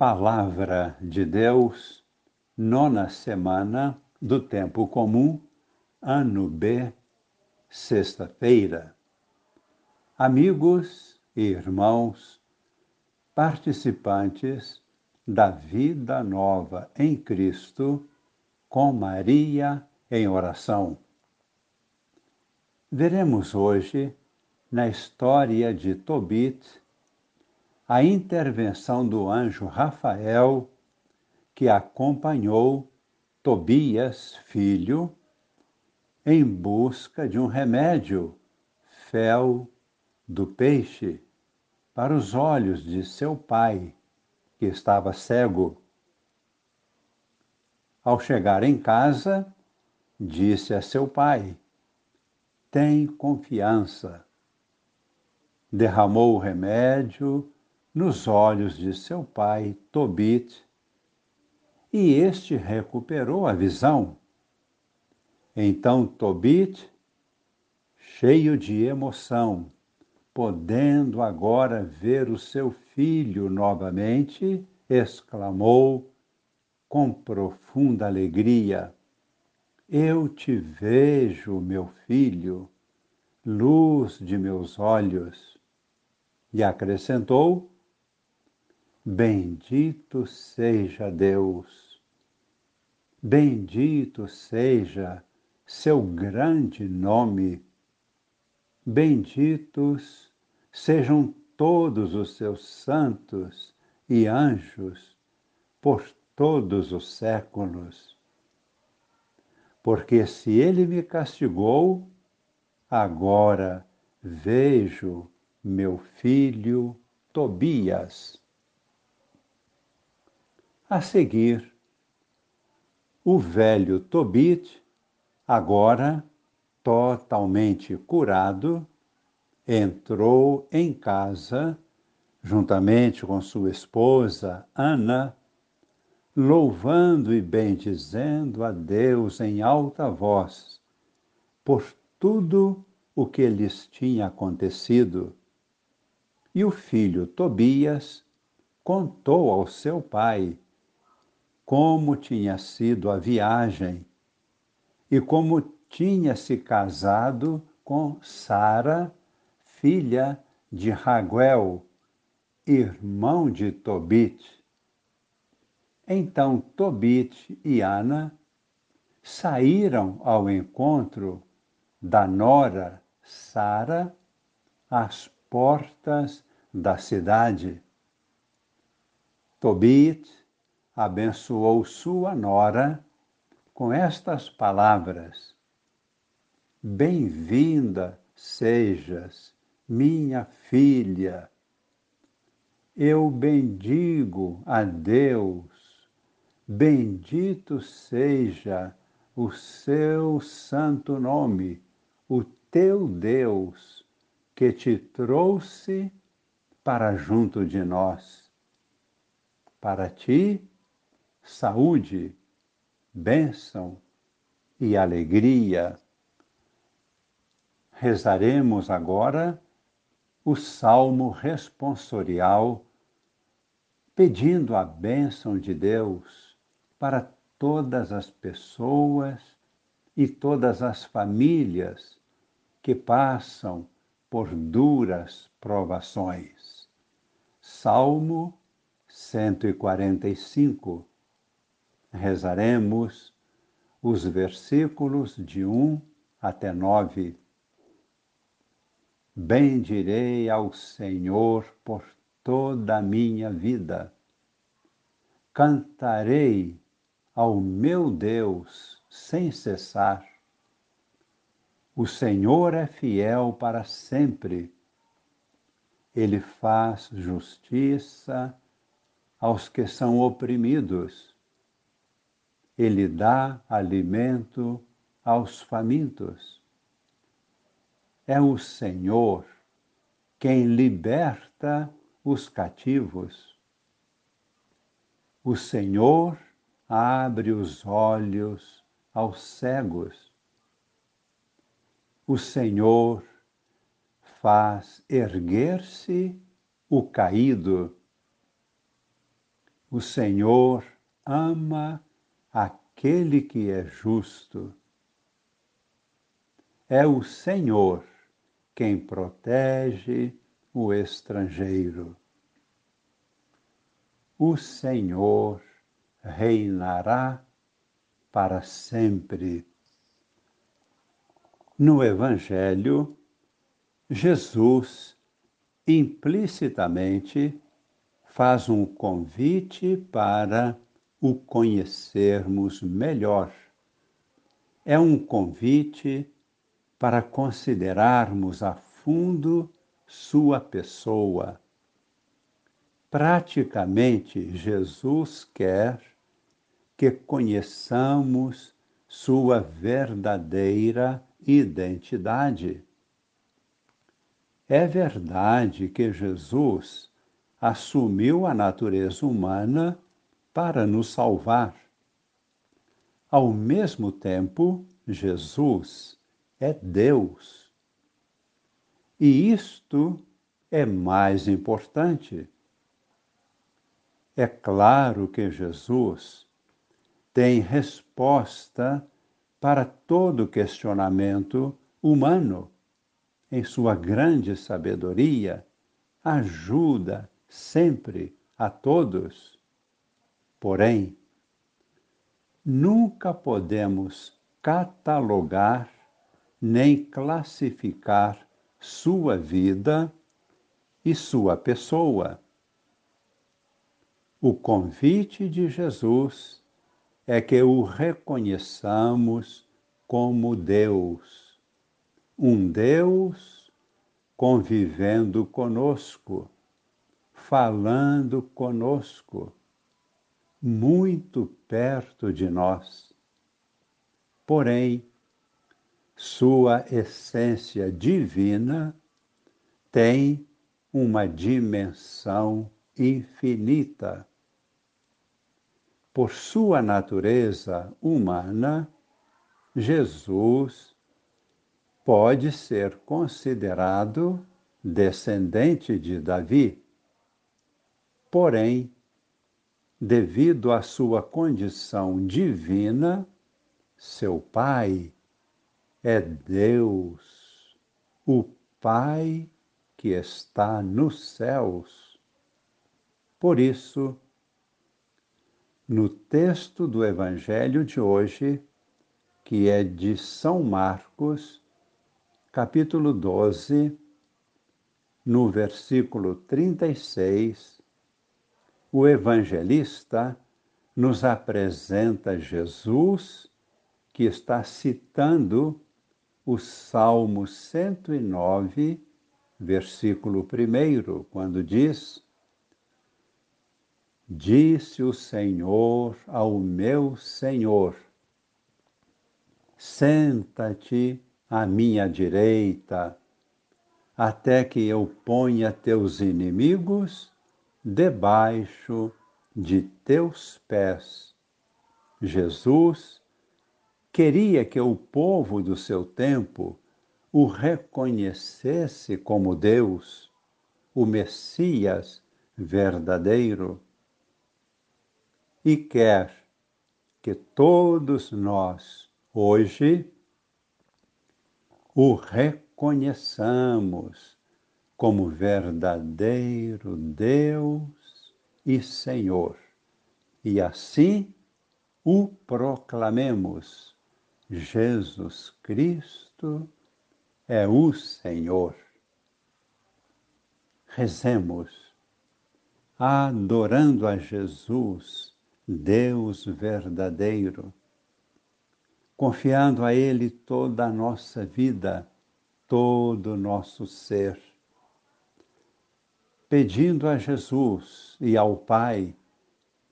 Palavra de Deus, nona semana do Tempo Comum, ano B, sexta-feira. Amigos e irmãos, participantes da vida nova em Cristo, com Maria em oração. Veremos hoje, na história de Tobit, a intervenção do anjo Rafael, que acompanhou Tobias, filho, em busca de um remédio, fel do peixe, para os olhos de seu pai, que estava cego. Ao chegar em casa, disse a seu pai: Tem confiança. Derramou o remédio nos olhos de seu pai, Tobit, e este recuperou a visão. Então Tobit, cheio de emoção, podendo agora ver o seu filho novamente, exclamou com profunda alegria: Eu te vejo, meu filho, luz de meus olhos. E acrescentou: Bendito seja Deus, bendito seja seu grande nome, benditos sejam todos os seus santos e anjos por todos os séculos. Porque se ele me castigou, agora vejo meu filho Tobias. A seguir, o velho Tobit, agora totalmente curado, entrou em casa, juntamente com sua esposa Ana, louvando e bendizendo a Deus em alta voz por tudo o que lhes tinha acontecido. E o filho Tobias contou ao seu pai como tinha sido a viagem e como tinha se casado com Sara, filha de Raguel, irmão de Tobit. Então Tobit e Ana saíram ao encontro da nora Sara às portas da cidade. Tobit abençoou sua nora com estas palavras: Bem-vinda sejas, minha filha. Eu bendigo a Deus, bendito seja o seu santo nome, o teu Deus, que te trouxe para junto de nós. Para ti, saúde, bênção e alegria. Rezaremos agora o salmo responsorial, pedindo a bênção de Deus para todas as pessoas e todas as famílias que passam por duras provações. Salmo 145 rezaremos os versículos de 1 até 9. Bendirei ao Senhor por toda a minha vida. Cantarei ao meu Deus sem cessar. O Senhor é fiel para sempre. Ele faz justiça aos que são oprimidos ele dá alimento aos famintos. É o Senhor quem liberta os cativos. O Senhor abre os olhos aos cegos. O Senhor faz erguer-se o caído. o Senhor ama aquele que é justo. É o Senhor quem protege o estrangeiro. O Senhor reinará para sempre. No Evangelho, Jesus implicitamente faz um convite para o conhecermos melhor. É um convite para considerarmos a fundo sua pessoa. Praticamente, Jesus quer que conheçamos sua verdadeira identidade. É verdade que Jesus assumiu a natureza humana para nos salvar. Ao mesmo tempo, Jesus é Deus. E isto é mais importante. É claro que Jesus tem resposta para todo questionamento humano. Em sua grande sabedoria, ajuda sempre a todos. Porém, nunca podemos catalogar nem classificar sua vida e sua pessoa. O convite de Jesus é que o reconheçamos como Deus, um Deus convivendo conosco, falando conosco, muito perto de nós. Porém, sua essência divina tem uma dimensão infinita. Por sua natureza humana, Jesus pode ser considerado descendente de Davi. Porém, devido à sua condição divina, seu pai é Deus, o Pai que está nos céus. Por isso, no texto do Evangelho de hoje, que é de São Marcos, capítulo 12, no versículo 36, o evangelista nos apresenta Jesus que está citando o Salmo 109, versículo 1, quando diz: Disse o Senhor ao meu Senhor: Senta-te à minha direita, até que eu ponha teus inimigos debaixo de teus pés. Jesus queria que o povo do seu tempo o reconhecesse como Deus, o Messias verdadeiro. E quer que todos nós, hoje, o reconheçamos como verdadeiro Deus e Senhor, e assim o proclamemos. Jesus Cristo é o Senhor. Rezemos, adorando a Jesus, Deus verdadeiro, confiando a Ele toda a nossa vida, todo o nosso ser, pedindo a Jesus e ao Pai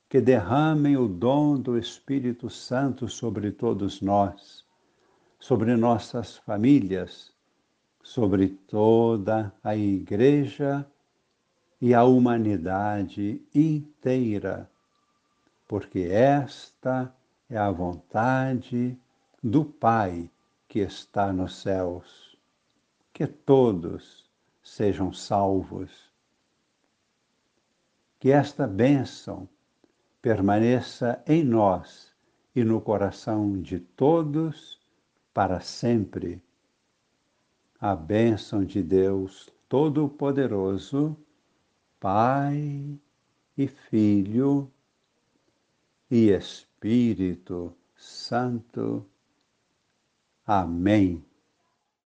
que derramem o dom do Espírito Santo sobre todos nós, sobre nossas famílias, sobre toda a Igreja e a humanidade inteira, porque esta é a vontade do Pai que está nos céus. Que todos sejam salvos. Que esta bênção permaneça em nós e no coração de todos para sempre. A bênção de Deus Todo-Poderoso, Pai e Filho e Espírito Santo. Amém.